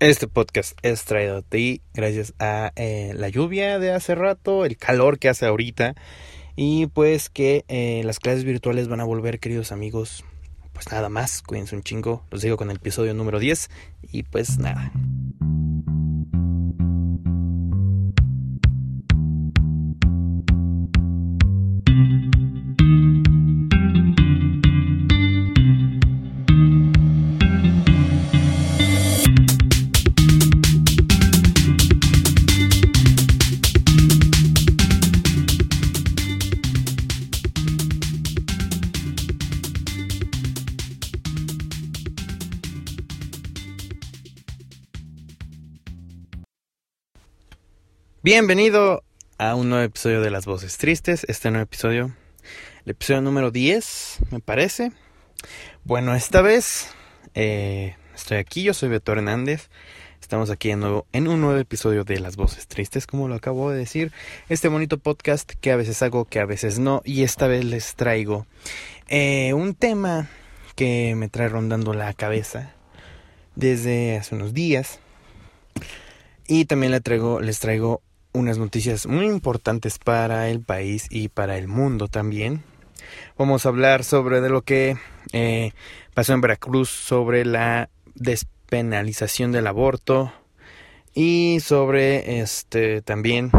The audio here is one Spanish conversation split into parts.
Este podcast es traído a ti gracias a eh, la lluvia de hace rato, el calor que hace ahorita y pues que eh, las clases virtuales van a volver, queridos amigos. Pues nada más, cuídense un chingo. Los digo con el episodio número 10 y pues nada. Bienvenido a un nuevo episodio de Las Voces Tristes. Este nuevo episodio, el episodio número 10, me parece. Bueno, esta vez eh, estoy aquí, yo soy Beto Hernández. Estamos aquí de nuevo en un nuevo episodio de Las Voces Tristes, como lo acabo de decir. Este bonito podcast que a veces hago, que a veces no. Y esta vez les traigo eh, un tema que me trae rondando la cabeza desde hace unos días. Y también les traigo, les traigo unas noticias muy importantes para el país y para el mundo también. Vamos a hablar sobre de lo que eh, pasó en Veracruz, sobre la despenalización del aborto y sobre este también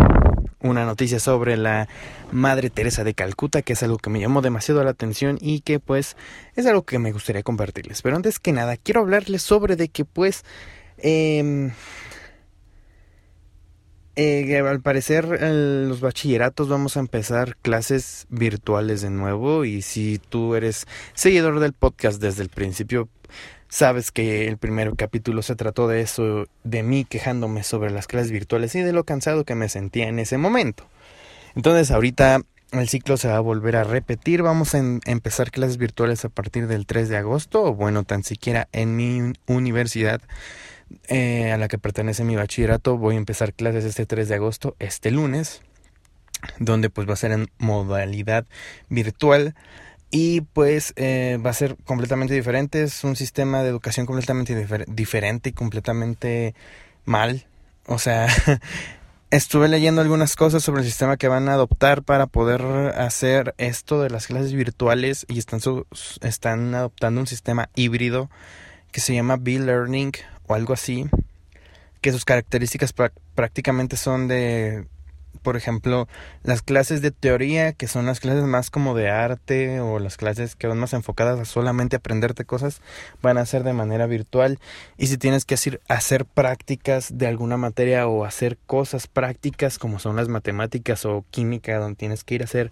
una noticia sobre la Madre Teresa de Calcuta, que es algo que me llamó demasiado la atención y que pues es algo que me gustaría compartirles. Pero antes que nada, quiero hablarles sobre de que pues eh, eh, al parecer los bachilleratos vamos a empezar clases virtuales de nuevo y si tú eres seguidor del podcast desde el principio sabes que el primer capítulo se trató de eso, de mí quejándome sobre las clases virtuales y de lo cansado que me sentía en ese momento. Entonces ahorita el ciclo se va a volver a repetir, vamos a empezar clases virtuales a partir del 3 de agosto o bueno, tan siquiera en mi universidad eh, a la que pertenece mi bachillerato. Voy a empezar clases este 3 de agosto, este lunes, donde pues va a ser en modalidad virtual y pues eh, va a ser completamente diferente. Es un sistema de educación completamente diferente y completamente mal. O sea, estuve leyendo algunas cosas sobre el sistema que van a adoptar para poder hacer esto de las clases virtuales y están, están adoptando un sistema híbrido que se llama B-Learning o algo así, que sus características prácticamente son de, por ejemplo, las clases de teoría, que son las clases más como de arte o las clases que van más enfocadas a solamente aprenderte cosas, van a ser de manera virtual. Y si tienes que hacer, hacer prácticas de alguna materia o hacer cosas prácticas como son las matemáticas o química, donde tienes que ir a hacer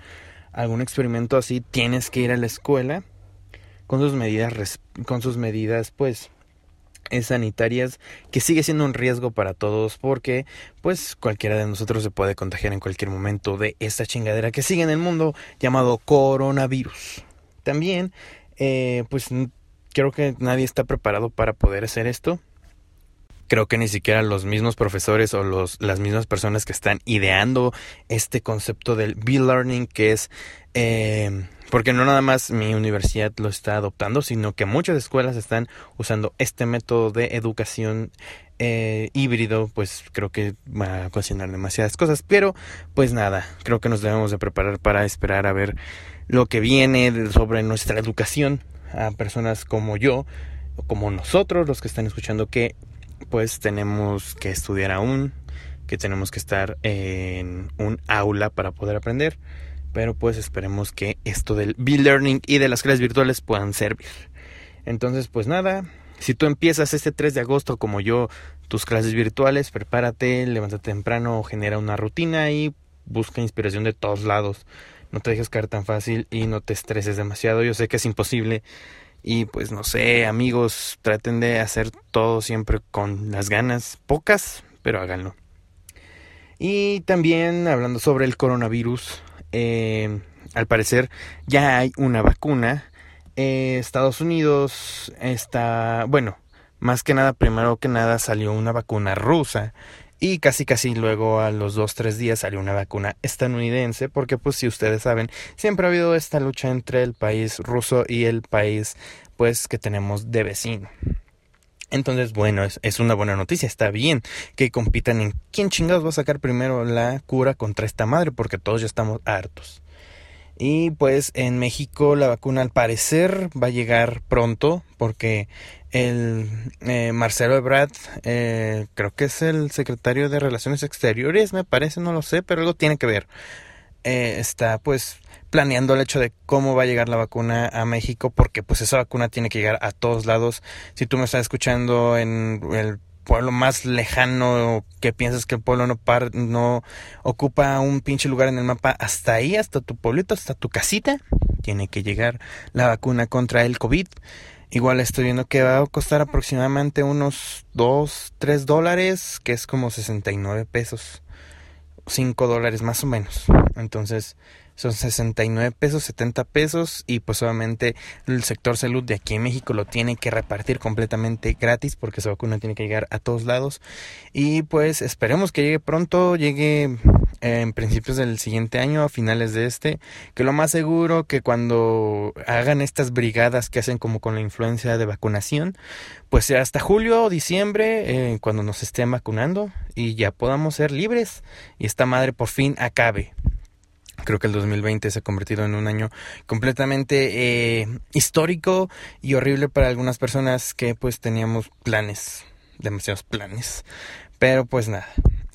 algún experimento así, tienes que ir a la escuela con sus medidas, con sus medidas pues sanitarias que sigue siendo un riesgo para todos porque pues cualquiera de nosotros se puede contagiar en cualquier momento de esta chingadera que sigue en el mundo llamado coronavirus. También eh, pues creo que nadie está preparado para poder hacer esto. Creo que ni siquiera los mismos profesores o los, las mismas personas que están ideando este concepto del B-Learning, que es eh, porque no nada más mi universidad lo está adoptando, sino que muchas escuelas están usando este método de educación eh, híbrido, pues creo que va a ocasionar demasiadas cosas. Pero pues nada, creo que nos debemos de preparar para esperar a ver lo que viene sobre nuestra educación a personas como yo, como nosotros, los que están escuchando, que pues tenemos que estudiar aún, que tenemos que estar en un aula para poder aprender pero pues esperemos que esto del B-Learning y de las clases virtuales puedan servir. Entonces, pues nada, si tú empiezas este 3 de agosto como yo tus clases virtuales, prepárate, levántate temprano, genera una rutina y busca inspiración de todos lados. No te dejes caer tan fácil y no te estreses demasiado. Yo sé que es imposible. Y pues no sé, amigos, traten de hacer todo siempre con las ganas, pocas, pero háganlo. Y también hablando sobre el coronavirus, eh, al parecer ya hay una vacuna. Eh, Estados Unidos está, bueno, más que nada, primero que nada salió una vacuna rusa y casi casi luego a los dos tres días salió una vacuna estadounidense porque pues si ustedes saben siempre ha habido esta lucha entre el país ruso y el país pues que tenemos de vecino Entonces, bueno, es, es, una buena noticia, está bien que compitan en quién chingados va a sacar primero la cura contra esta madre, porque todos ya estamos hartos. Y pues en México la vacuna al parecer va a llegar pronto, porque el eh, Marcelo Ebrard, eh, creo que es el secretario de Relaciones Exteriores, me parece, no lo sé, pero algo tiene que ver. Eh, está pues planeando el hecho de cómo va a llegar la vacuna a México, porque pues esa vacuna tiene que llegar a todos lados. Si tú me estás escuchando en el pueblo más lejano que piensas que el pueblo no par no ocupa un pinche lugar en el mapa, hasta ahí, hasta tu pueblito, hasta tu casita, tiene que llegar la vacuna contra el COVID. Igual estoy viendo que va a costar aproximadamente unos 2, 3 dólares, que es como 69 pesos. 5 dólares más o menos. Entonces, son 69 pesos, 70 pesos y pues obviamente el sector salud de aquí en México lo tiene que repartir completamente gratis porque esa vacuna tiene que llegar a todos lados y pues esperemos que llegue pronto, llegue eh, en principios del siguiente año, a finales de este, que lo más seguro que cuando hagan estas brigadas que hacen como con la influencia de vacunación, pues sea hasta julio o diciembre, eh, cuando nos estén vacunando y ya podamos ser libres y esta madre por fin acabe. Creo que el 2020 se ha convertido en un año completamente eh, histórico y horrible para algunas personas que pues teníamos planes, demasiados planes. Pero pues nada,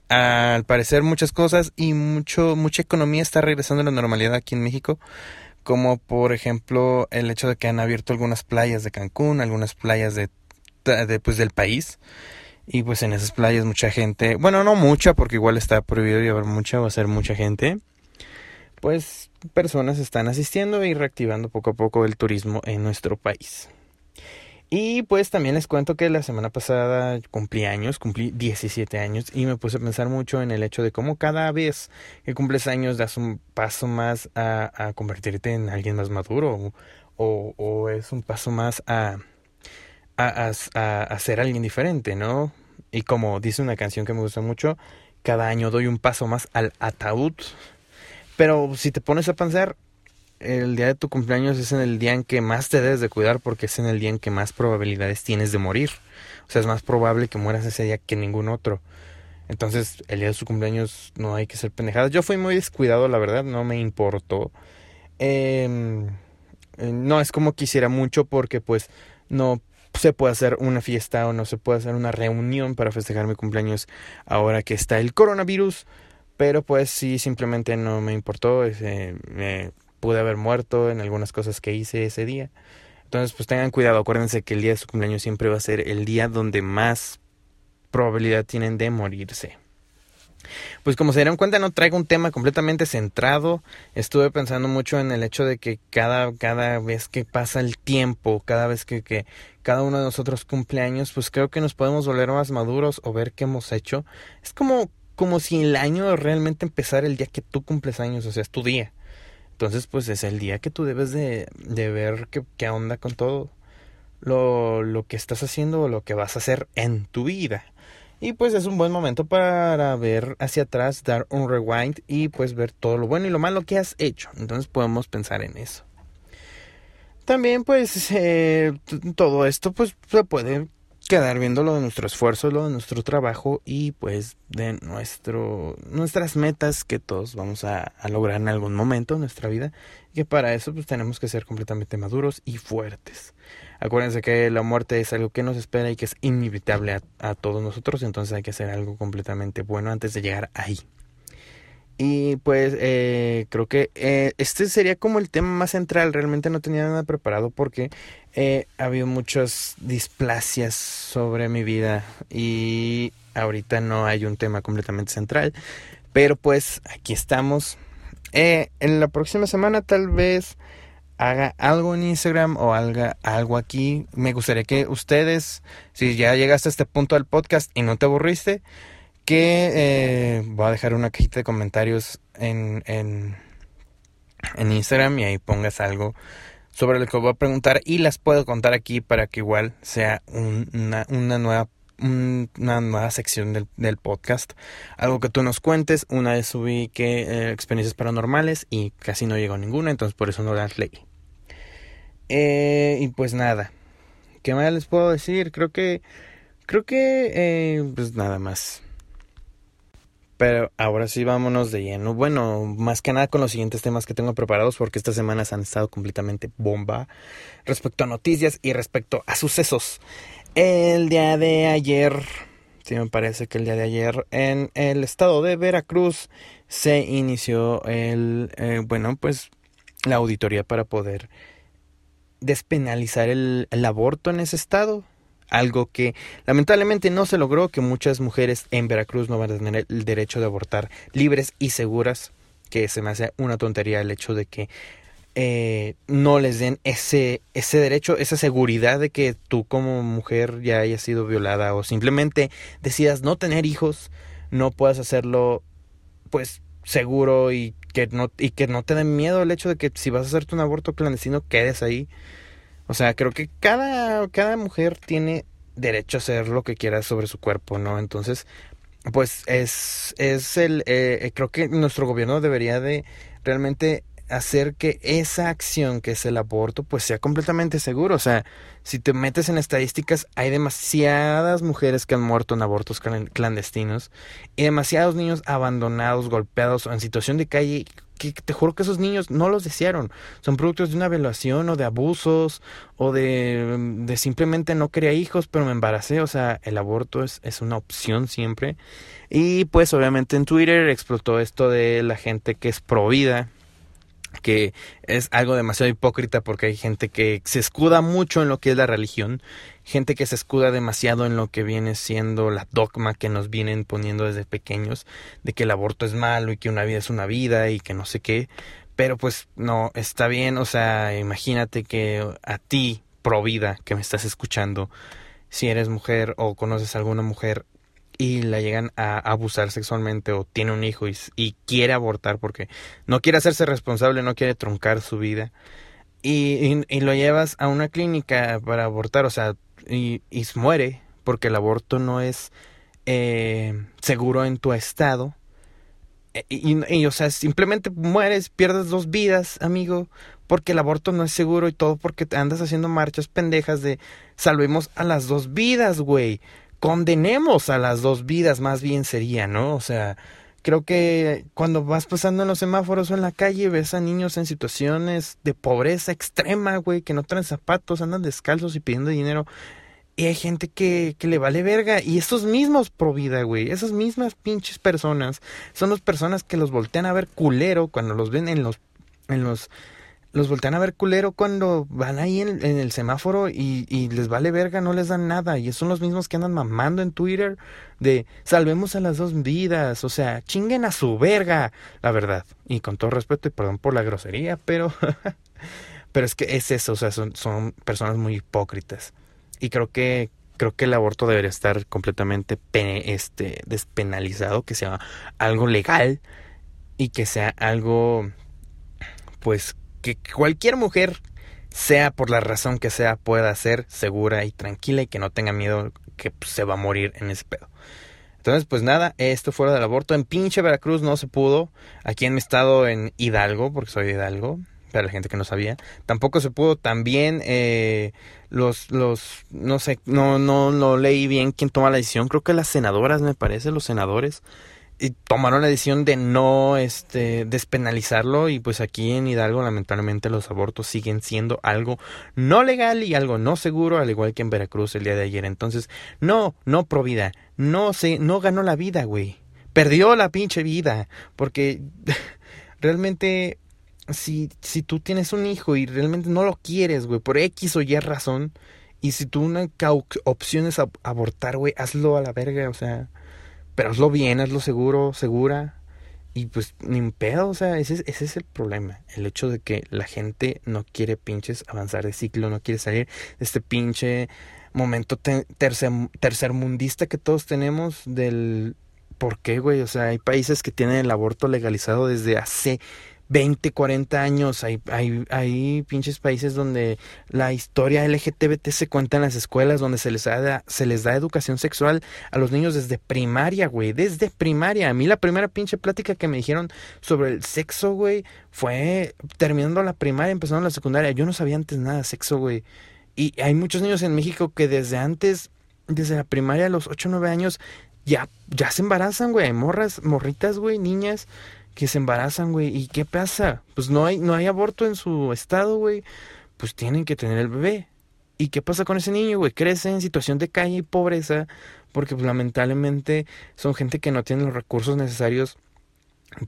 al parecer muchas cosas y mucho mucha economía está regresando a la normalidad aquí en México como por ejemplo el hecho de que han abierto algunas playas de Cancún, algunas playas de, pues del país. Y pues en esas playas mucha gente, bueno no mucha porque igual está prohibido llevar mucha, va a ser mucha gente, pues personas están asistiendo y reactivando poco a poco el turismo en nuestro país. Y pues también les cuento que la semana pasada cumplí años, cumplí 17 años y me puse a pensar mucho en el hecho de cómo cada vez que cumples años das un paso más a, convertirte en alguien más maduro o, es un paso más a, a, a ser alguien diferente, ¿no? Y como dice una canción que me gusta mucho, cada año doy un paso más al ataúd pero si te pones a pensar, el día de tu cumpleaños es en el día en que más te debes de cuidar porque es en el día en que más probabilidades tienes de morir. O sea, es más probable que mueras ese día que ningún otro. Entonces, el día de su cumpleaños no hay que ser pendejadas. Yo fui muy descuidado, la verdad, no me importó. Em, eh, no es como quisiera mucho porque pues no se puede hacer una fiesta o no se puede hacer una reunión para festejar mi cumpleaños ahora que está el coronavirus. Pero pues sí, simplemente no me importó. me pude haber muerto en algunas cosas que hice ese día. Entonces, pues tengan cuidado. Acuérdense que el día de su cumpleaños siempre va a ser el día donde más probabilidad tienen de morirse. Pues como se dieron cuenta, no traigo un tema completamente centrado. Estuve pensando mucho en el hecho de que cada, cada vez que pasa el tiempo, cada vez que, que cada uno de nosotros cumple años, pues creo que nos podemos volver más maduros o ver qué hemos hecho. Es como como si el año realmente empezara el día que tú cumples años, o sea, es tu día. Entonces, pues es el día que tú debes de, de ver qué, qué onda con todo lo, lo que estás haciendo o lo que vas a hacer en tu vida. Y pues es un buen momento para ver hacia atrás, dar un rewind y pues ver todo lo bueno y lo malo que has hecho. Entonces podemos pensar en eso. También pues eh, todo esto pues se puede quedar viendo lo de nuestro esfuerzo, lo de nuestro trabajo y pues de nuestro, nuestras metas que todos vamos a, lograr en algún momento en nuestra vida. Y que para eso pues tenemos que ser completamente maduros y fuertes. Acuérdense que la muerte es algo que nos espera y que es inevitable a, a todos nosotros, entonces hay que hacer algo completamente bueno antes de llegar ahí. Y pues eh, creo que eh, este sería como el tema más central. Realmente no tenía nada preparado porque eh, ha habido muchas displasias sobre mi vida y ahorita no hay un tema completamente central. Pero pues aquí estamos. en la próxima semana tal vez haga algo en Instagram o haga algo aquí. Me gustaría que ustedes, si ya llegaste a este punto del podcast y no te aburriste, que eh, voy a dejar una cajita de comentarios en, en, en Instagram y ahí pongas algo sobre lo que voy a preguntar y las puedo contar aquí para que igual sea una, una, nueva una nueva sección del, del, podcast. Algo que tú nos cuentes. Una vez subí que eh, experiencias paranormales y casi no llegó ninguna entonces por eso no las leí. Eh, y pues nada. Qué más les puedo decir creo que Creo que, eh, pues nada más. Pero ahora sí vámonos de lleno. Bueno, más que nada con los siguientes temas que tengo preparados porque estas semanas han estado completamente bomba respecto a noticias y respecto a sucesos. El día de ayer, sí me parece que el día de ayer en el estado de Veracruz se inició el, eh, bueno, pues la auditoría para poder despenalizar el, el aborto en ese estado algo que lamentablemente no se logró, que muchas mujeres en Veracruz no van a tener el derecho de abortar libres y seguras, que se me hace una tontería el hecho de que eh, no les den ese, ese derecho, esa seguridad de que tú como mujer ya hayas sido violada o simplemente decidas no tener hijos, no puedas hacerlo pues seguro y que no, y que no te den miedo el hecho de que si vas a hacerte un aborto clandestino quedes ahí o sea, creo que cada, cada mujer tiene derecho a hacer lo que quiera sobre su cuerpo, ¿no? Entonces, pues es, es el, eh, eh, creo que nuestro gobierno debería de realmente hacer que esa acción que es el aborto pues sea completamente seguro. O sea, si te metes en estadísticas, hay demasiadas mujeres que han muerto en abortos clandestinos y demasiados niños abandonados, golpeados o en situación de calle que te juro que esos niños no los desearon. Son productos de una violación o de abusos o de, de simplemente no quería hijos, pero me embaracé. O sea, el aborto es, es una opción siempre. Y pues obviamente en Twitter explotó esto de la gente que es pro vida que es algo demasiado hipócrita porque hay gente que se escuda mucho en lo que es la religión, gente que se escuda demasiado en lo que viene siendo la dogma que nos vienen poniendo desde pequeños, de que el aborto es malo y que una vida es una vida y que no sé qué, pero pues no, está bien, o sea, imagínate que a ti, pro vida, que me estás escuchando, si eres mujer o conoces a alguna mujer y la llegan a abusar sexualmente o tiene un hijo y, quiere abortar porque no quiere hacerse responsable, no quiere truncar su vida y, lo llevas a una clínica para abortar, o sea, y, muere porque el aborto no es eh, seguro en tu estado. E, y, y, o sea, simplemente mueres, pierdes dos vidas, amigo, porque el aborto no es seguro y todo porque te andas haciendo marchas pendejas de salvemos a las dos vidas, güey condenemos a las dos vidas, más bien sería, ¿no? O sea, creo que cuando vas pasando en los semáforos o en la calle ves a niños en situaciones de pobreza extrema, güey, que no traen zapatos, andan descalzos y pidiendo dinero. Y hay gente que, que le vale verga. Y estos mismos pro vida, güey, esas mismas pinches personas, son las personas que los voltean a ver culero cuando los ven en los, en los los voltean a ver culero cuando van ahí en, el semáforo y, les vale verga, no les dan nada. Y son los mismos que andan mamando en Twitter de salvemos a las dos vidas. O sea, chinguen a su verga, la verdad. Y con todo respeto y perdón por la grosería, pero... pero es que es eso, o sea, son, son personas muy hipócritas. Y creo que creo que el aborto debería estar completamente este, despenalizado, que sea algo legal y que sea algo pues que cualquier mujer, sea por la razón que sea, pueda ser segura y tranquila y que no tenga miedo que pues, se va a morir en ese pedo. Entonces, pues nada, esto fuera del aborto. En pinche Veracruz no se pudo. Aquí en mi estado, en Hidalgo, porque soy de Hidalgo, para la gente que no sabía, tampoco se pudo. También eh, los, los, no sé, no, no, no leí bien quién toma la decisión. Creo que las senadoras, me parece, los senadores y tomaron la decisión de no este despenalizarlo y pues aquí en Hidalgo lamentablemente los abortos siguen siendo algo no legal y algo no seguro al igual que en Veracruz el día de ayer. Entonces no no pro vida. No se no ganó la vida güey. Perdió la pinche vida porque realmente si si tú tienes un hijo y realmente no lo quieres güey por X o Y razón y si tú una opción es abortar güey hazlo a la verga o sea pero hazlo bien, hazlo seguro, segura. Y pues ni un pedo, o sea, ese, ese es el problema. El hecho de que la gente no quiere pinches avanzar de ciclo, no quiere salir de este pinche momento tercer, tercermundista que todos tenemos del... ¿Por qué, güey? O sea, hay países que tienen el aborto legalizado desde hace 20, 40 años. Hay, hay, hay pinches países donde la historia LGTBT se cuenta en las escuelas, donde se les, da, se les da educación sexual a los niños desde primaria, güey. Desde primaria. A mí la primera pinche plática que me dijeron sobre el sexo, güey, fue terminando la primaria, empezando la secundaria. Yo no sabía antes nada de sexo, güey. Y hay muchos niños en México que desde antes desde la primaria a los 8 o 9 años ya, ya se embarazan, güey. Morras, morritas, güey, niñas que se embarazan, güey. ¿Y qué pasa? Pues no hay, no hay aborto en su estado, güey. Pues tienen que tener el bebé. ¿Y qué pasa con ese niño, güey? Crece en situación de calle y pobreza porque pues, lamentablemente son gente que no tiene los recursos necesarios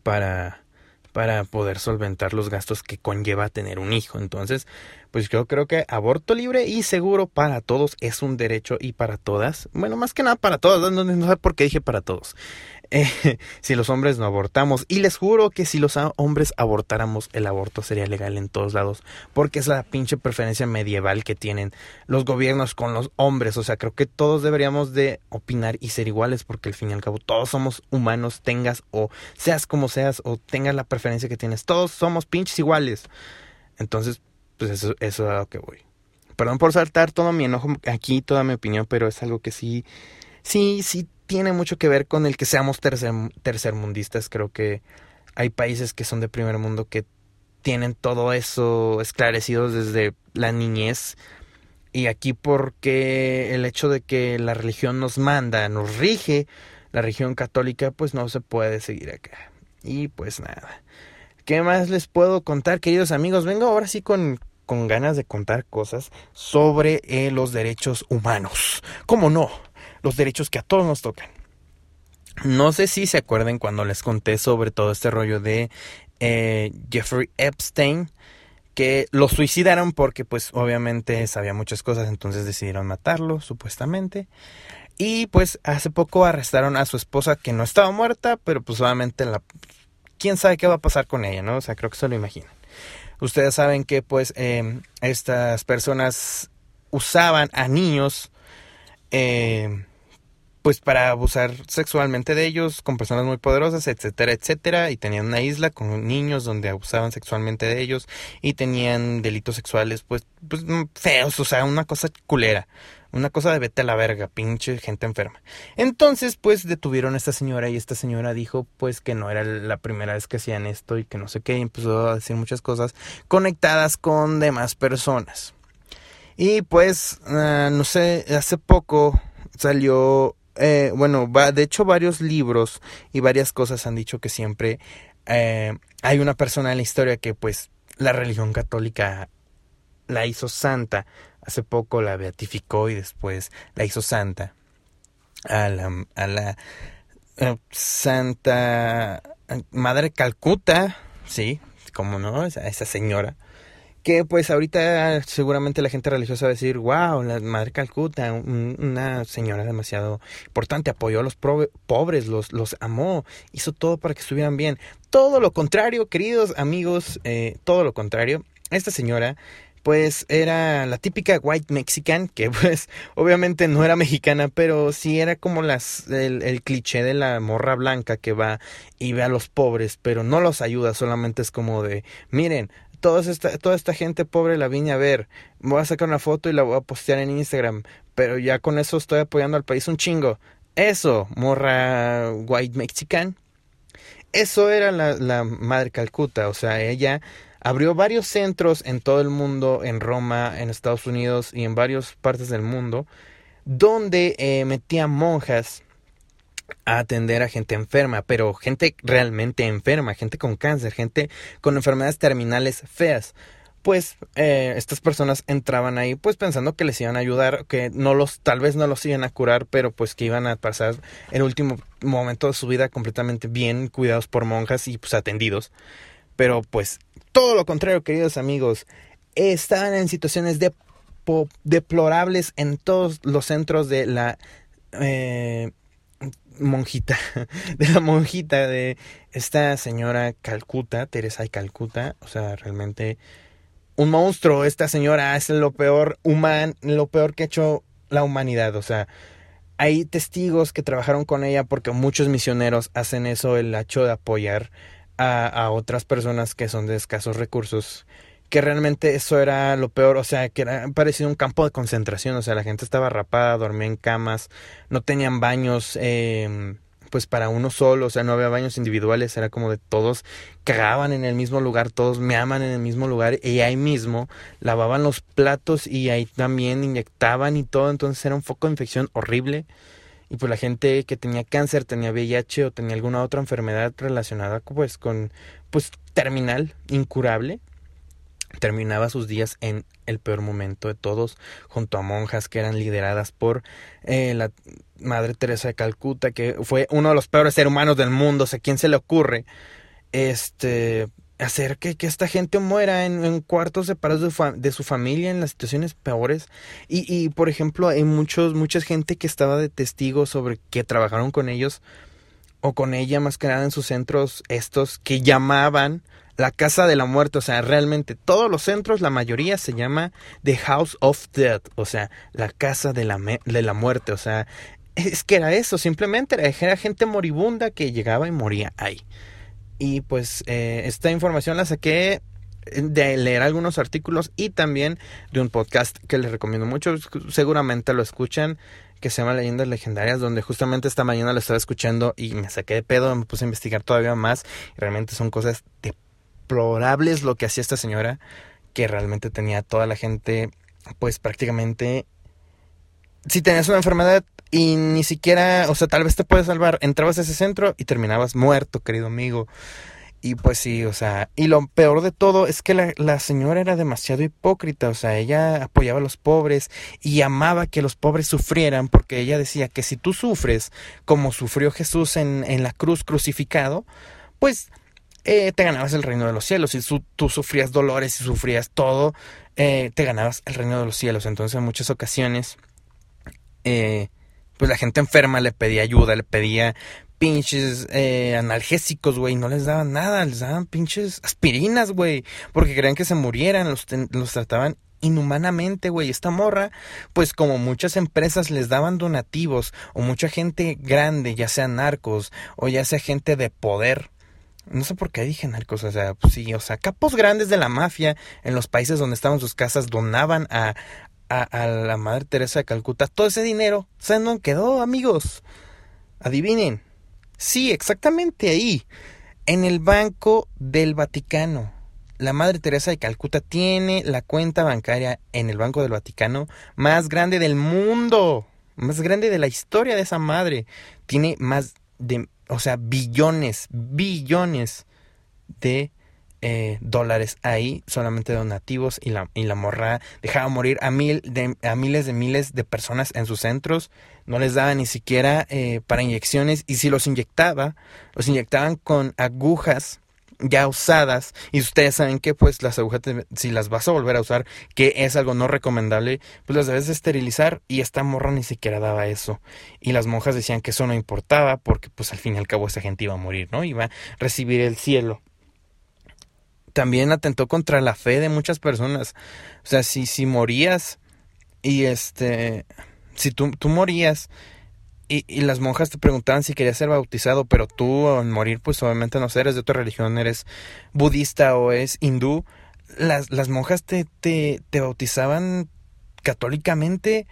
para para poder solventar los gastos que conlleva tener un hijo. Entonces, pues yo creo que aborto libre y seguro para todos es un derecho y para todas. Bueno, más que nada para todos, no, no sé por qué dije para todos. Eh, si los hombres no abortamos. Y les juro que si los hombres abortáramos, el aborto sería legal en todos lados. Porque es la pinche preferencia medieval que tienen los gobiernos con los hombres. O sea, creo que todos deberíamos de opinar y ser iguales. Porque al fin y al cabo todos somos humanos, tengas o seas como seas o tengas la preferencia que tienes. Todos somos pinches iguales. Entonces, pues eso, eso es a lo que voy. Perdón por saltar todo mi enojo aquí, toda mi opinión, pero es algo que sí, sí, sí tiene mucho que ver con el que seamos tercer, tercermundistas. Creo que hay países que son de primer mundo que tienen todo eso esclarecido desde la niñez. Y aquí porque el hecho de que la religión nos manda, nos rige, la religión católica, pues no se puede seguir acá. Y pues nada. ¿Qué más les puedo contar, queridos amigos? Vengo ahora sí con, con ganas de contar cosas sobre eh, los derechos humanos. ¿Cómo no? los derechos que a todos nos tocan. No sé si se acuerdan cuando les conté sobre todo este rollo de eh, Jeffrey Epstein, que lo suicidaron porque pues obviamente sabía muchas cosas, entonces decidieron matarlo, supuestamente. Y pues hace poco arrestaron a su esposa que no estaba muerta, pero pues obviamente la... ¿Quién sabe qué va a pasar con ella, no? O sea, creo que se lo imaginan. Ustedes saben que pues eh, estas personas usaban a niños eh, pues para abusar sexualmente de ellos con personas muy poderosas, etcétera, etcétera, y tenían una isla con niños donde abusaban sexualmente de ellos y tenían delitos sexuales pues, pues mm, feos, o sea, una cosa culera, una cosa de vete a la verga, pinche gente enferma. Entonces, pues detuvieron a esta señora y esta señora dijo pues que no era la primera vez que hacían esto y que no sé qué, y empezó a decir muchas cosas conectadas con demás personas. Y pues, ah, no sé, hace poco salió eh, bueno, va, de hecho varios libros y varias cosas han dicho que siempre eh, hay una persona en la historia que pues la religión católica la hizo santa. Hace poco la beatificó y después la hizo santa. A la, a la eh, Santa Madre Calcuta, sí, como no, esa señora que pues ahorita seguramente la gente religiosa va a decir, wow, la Madre Calcuta, una señora demasiado importante, apoyó a los pobres, los, los amó, hizo todo para que estuvieran bien. Todo lo contrario, queridos amigos, eh, todo lo contrario. Esta señora pues era la típica white mexican, que pues obviamente no era mexicana, pero sí era como las, el, el, cliché de la morra blanca que va y ve a los pobres, pero no los ayuda, solamente es como de, miren, toda esta, toda esta gente pobre la vine a ver. Voy a sacar una foto y la voy a postear en Instagram. Pero ya con eso estoy apoyando al país un chingo. Eso, morra white mexican. Eso era la, la madre Calcuta. O sea, ella abrió varios centros en todo el mundo, en Roma, en Estados Unidos y en varias partes del mundo, donde eh, metía monjas a atender a gente enferma, pero gente realmente enferma, gente con cáncer, gente con enfermedades terminales feas. Pues eh, estas personas entraban ahí pues pensando que les iban a ayudar, que no los, tal vez no los iban a curar, pero pues que iban a pasar el último momento de su vida completamente bien, cuidados por monjas y pues atendidos. Pero pues todo lo contrario, queridos amigos, estaban en situaciones de deplorables en todos los centros de la eh, monjita, de la monjita de esta señora Calcuta, Teresa de Calcuta, o sea, realmente un monstruo, esta señora es lo peor human, lo peor que ha hecho la humanidad, o sea, hay testigos que trabajaron con ella porque muchos misioneros hacen eso, el hecho de apoyar a otras personas que son de escasos recursos que realmente eso era lo peor, o sea, que era parecido un campo de concentración, o sea, la gente estaba rapada, dormía en camas, no tenían baños, eh, pues para uno solo, o sea, no había baños individuales, era como de todos cagaban en el mismo lugar, todos me aman en el mismo lugar y ahí mismo lavaban los platos y ahí también inyectaban y todo, entonces era un foco de infección horrible. Y pues la gente que tenía cáncer, tenía VIH o tenía alguna otra enfermedad relacionada pues con pues terminal, incurable, terminaba sus días en el peor momento de todos, junto a monjas que eran lideradas por eh, la Madre Teresa de Calcuta, que fue uno de los peores seres humanos del mundo. O sea, ¿quién se le ocurre este hacer que, que esta gente muera en, cuartos separados de, de, su familia en las situaciones peores? Y, y por ejemplo, hay muchos, mucha gente que estaba de testigo sobre que trabajaron con ellos o con ella más que nada en sus centros estos que llamaban la casa de la muerte, o sea, realmente todos los centros, la mayoría se llama The House of Death, o sea, la casa de la, de la muerte, o sea, es que era eso, simplemente era, gente moribunda que llegaba y moría ahí. Y pues eh, esta información la saqué de leer algunos artículos y también de un podcast que les recomiendo mucho, seguramente lo escuchan, que se llama Leyendas Legendarias, donde justamente esta mañana lo estaba escuchando y me saqué de pedo, me puse a investigar todavía más, y realmente son cosas deplorables lo que hacía esta señora, que realmente tenía toda la gente, pues prácticamente, si tenías una enfermedad y ni siquiera, o sea, tal vez te puedes salvar, entrabas a ese centro y terminabas muerto, querido amigo. Y pues sí, o sea, y lo peor de todo es que la, la, señora era demasiado hipócrita, o sea, ella apoyaba a los pobres y amaba que los pobres sufrieran porque ella decía que si tú sufres como sufrió Jesús en, en la cruz crucificado, pues eh, te ganabas el reino de los cielos. Si tú, sufrías dolores y sufrías todo, eh, te ganabas el reino de los cielos. Entonces en muchas ocasiones, eh, pues la gente enferma le pedía ayuda, le pedía pinches eh, analgésicos, güey, no les daban nada, les daban pinches aspirinas, güey, porque creían que se murieran, los, los trataban inhumanamente, güey. Esta morra, pues como muchas empresas les daban donativos, o mucha gente grande, ya sea narcos, o ya sea gente de poder, no sé por qué dije narcos, o sea, pues sí, o sea, capos grandes de la mafia en los países donde estaban sus casas donaban a, a, la Madre Teresa de Calcuta todo ese dinero. ¿Saben dónde quedó, amigos? Adivinen, Sí, exactamente ahí, en el Banco del Vaticano. La Madre Teresa de Calcuta tiene la cuenta bancaria en el Banco del Vaticano más grande del mundo, más grande de la historia de esa madre. Tiene más de, o sea, billones, billones de eh, dólares ahí, solamente donativos, y la, y la morra dejaba morir a, mil de, a miles de miles de personas en sus centros, no les daba ni siquiera eh, para inyecciones, y si los inyectaba, los inyectaban con agujas ya usadas, y ustedes saben que pues las agujas, si las vas a volver a usar, que es algo no recomendable, pues las debes esterilizar, y esta morra ni siquiera daba eso, y las monjas decían que eso no importaba, porque pues al fin y al cabo esa gente iba a morir, ¿no? Iba a recibir el cielo también atentó contra la fe de muchas personas. O sea, si, si morías y este, si tú, tú morías y, y, las monjas te preguntaban si querías ser bautizado, pero tú al morir, pues obviamente no sé, eres de otra religión, eres budista o es hindú, las, las monjas te, te, te bautizaban católicamente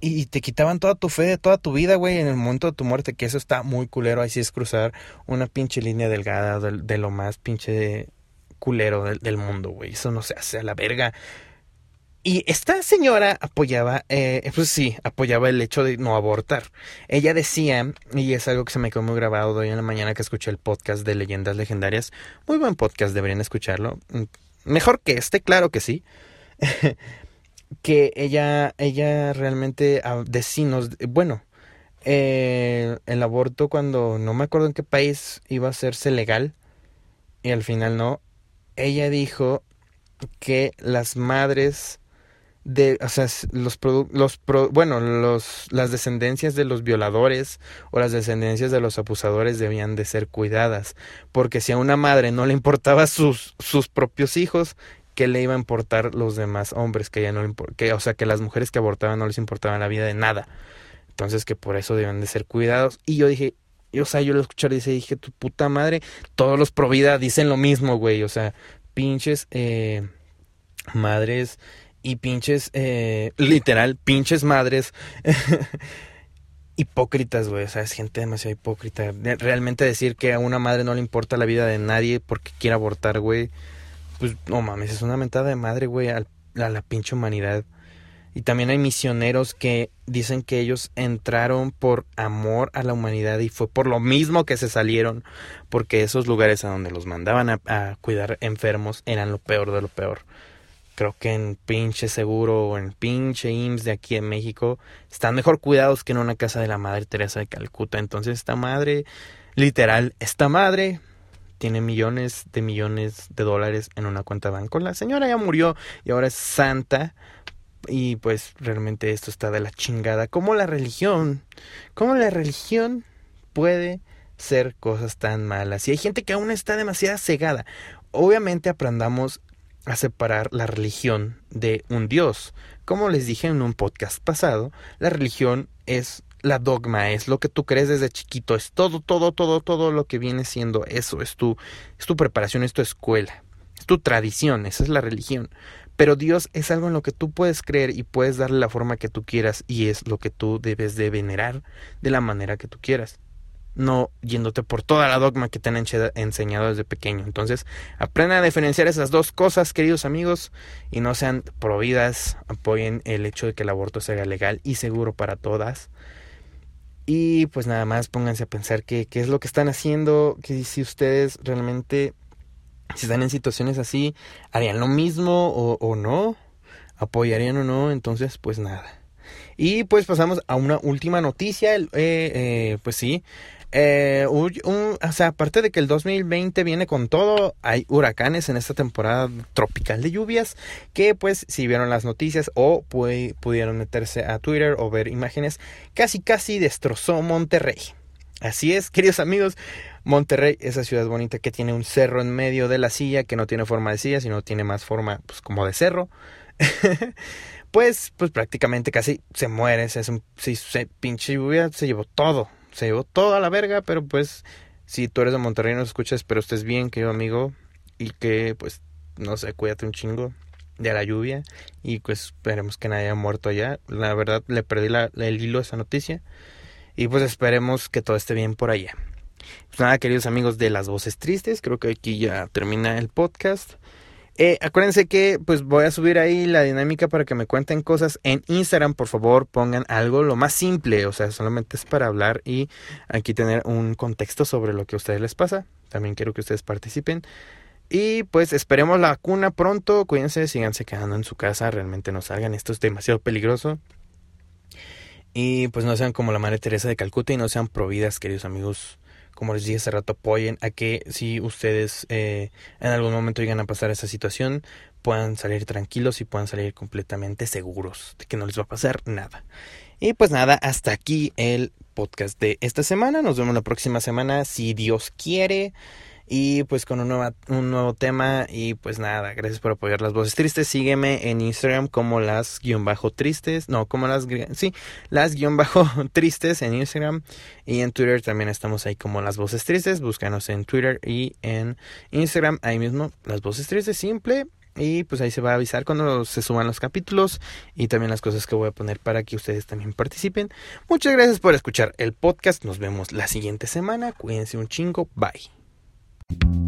y te quitaban toda tu fe de toda tu vida, güey, en el momento de tu muerte, que eso está muy culero, ahí sí es cruzar una pinche línea delgada de, de lo más pinche culero del, mundo, güey. Eso no se hace a la verga. Y esta señora apoyaba, eh, pues sí, apoyaba el hecho de no abortar. Ella decía, y es algo que se me quedó muy grabado hoy en la mañana que escuché el podcast de Leyendas Legendarias. Muy buen podcast, deberían escucharlo. Mm, mejor que este, claro que sí. que ella, ella realmente ah, decía, bueno, eh, el aborto cuando no me acuerdo en qué país iba a hacerse legal y al final no, ella dijo que las madres de, o sea, los, los bueno, los, las descendencias de los violadores o las descendencias de los abusadores debían de ser cuidadas, porque si a una madre no le importaba sus, sus propios hijos, ¿qué le iba a importar los demás hombres? Que ya no que, o sea, que las mujeres que abortaban no les importaba la vida de nada. Entonces que por eso deben de ser cuidados. Y yo dije, o sea, yo lo escuché y dije, tu puta madre, todos los pro vida dicen lo mismo, güey. O sea, pinches eh, madres y pinches, eh, literal, pinches madres. hipócritas, güey. O sea, es gente demasiado hipócrita. Realmente decir que a una madre no le importa la vida de nadie porque quiere abortar, güey. Pues no mames, es una mentada de madre, güey, a la pinche humanidad. Y también hay misioneros que dicen que ellos entraron por amor a la humanidad y fue por lo mismo que se salieron, porque esos lugares a donde los mandaban a, a cuidar enfermos eran lo peor de lo peor creo que en pinche seguro o en pinche IMSS de aquí en México están mejor cuidados que en una casa de la Madre Teresa de Calcuta. Entonces esta madre, literal, esta madre tiene millones de millones de dólares en una cuenta de banco. La señora ya murió y ahora es santa. Y pues realmente esto está de la chingada. ¿Cómo la religión? ¿Cómo la religión puede ser cosas tan malas? Y hay gente que aún está demasiado cegada. Obviamente aprendamos a separar la religión de un Dios. Como les dije en un podcast pasado, la religión es la dogma, es lo que tú crees desde chiquito, es todo, todo, todo, todo lo que viene siendo eso, es tu, es tu preparación, es tu escuela, es tu tradición, esa es la religión. Pero Dios es algo en lo que tú puedes creer y puedes darle la forma que tú quieras y es lo que tú debes de venerar de la manera que tú quieras no yéndote por toda la dogma que te han enseñado desde pequeño. Entonces, aprendan a diferenciar esas dos cosas, queridos amigos, y no sean prohibidas. Apoyen el hecho de que el aborto sea legal y seguro para todas. Y pues nada más pónganse a pensar qué es lo que están haciendo, que si ustedes realmente, si están en situaciones así, harían lo mismo o, no, apoyarían o no, entonces pues nada. Y pues pasamos a una última noticia, eh, eh, pues sí, eh, o sea, aparte de que el 2020 viene con todo, hay huracanes en esta temporada tropical de lluvias que pues si vieron las noticias o pudieron meterse a Twitter o ver imágenes, casi casi destrozó Monterrey. Así es, queridos amigos, Monterrey, esa ciudad bonita que tiene un cerro en medio de la silla, que no tiene forma de silla, sino tiene más forma pues como de cerro. pues, pues prácticamente casi se muere, se, se, se pinche lluvia se llevó todo, se llevó toda la verga, pero pues si tú eres de Monterrey nos escuchas, espero estés bien, querido amigo, y que pues no sé, cuídate un chingo de la lluvia y pues esperemos que nadie haya muerto allá. La verdad le perdí el hilo a esa noticia y pues esperemos que todo esté bien por allá. Pues nada, queridos amigos de las voces tristes, creo que aquí ya termina el podcast. Eh, acuérdense que pues voy a subir ahí la dinámica para que me cuenten cosas en Instagram. Por favor, pongan algo lo más simple. O sea, solamente es para hablar y aquí tener un contexto sobre lo que a ustedes les pasa. También quiero que ustedes participen. Y pues esperemos la vacuna pronto. Cuídense, síganse quedando en su casa. Realmente no salgan. Esto es demasiado peligroso. Y pues no sean como la Madre Teresa de Calcuta y no sean providas, queridos amigos como les dije hace rato, apoyen a que si ustedes eh, en algún momento llegan a pasar esa situación, puedan salir tranquilos y puedan salir completamente seguros de que no les va a pasar nada. Y pues nada, hasta aquí el podcast de esta semana. Nos vemos la próxima semana, si Dios quiere y pues con un, nuevo, un nuevo tema y pues nada, gracias por apoyar las voces tristes, sígueme en Instagram como las guion bajo tristes, no, como las, sí, las guion bajo tristes en Instagram y en Twitter también estamos ahí como las voces tristes, búscanos en Twitter y en Instagram, ahí mismo las voces tristes, simple, y pues ahí se va a avisar cuando se suban los capítulos y también las cosas que voy a poner para que ustedes también participen. Muchas gracias por escuchar el podcast. Nos vemos la siguiente semana. Cuídense un chingo. Bye. Thank you.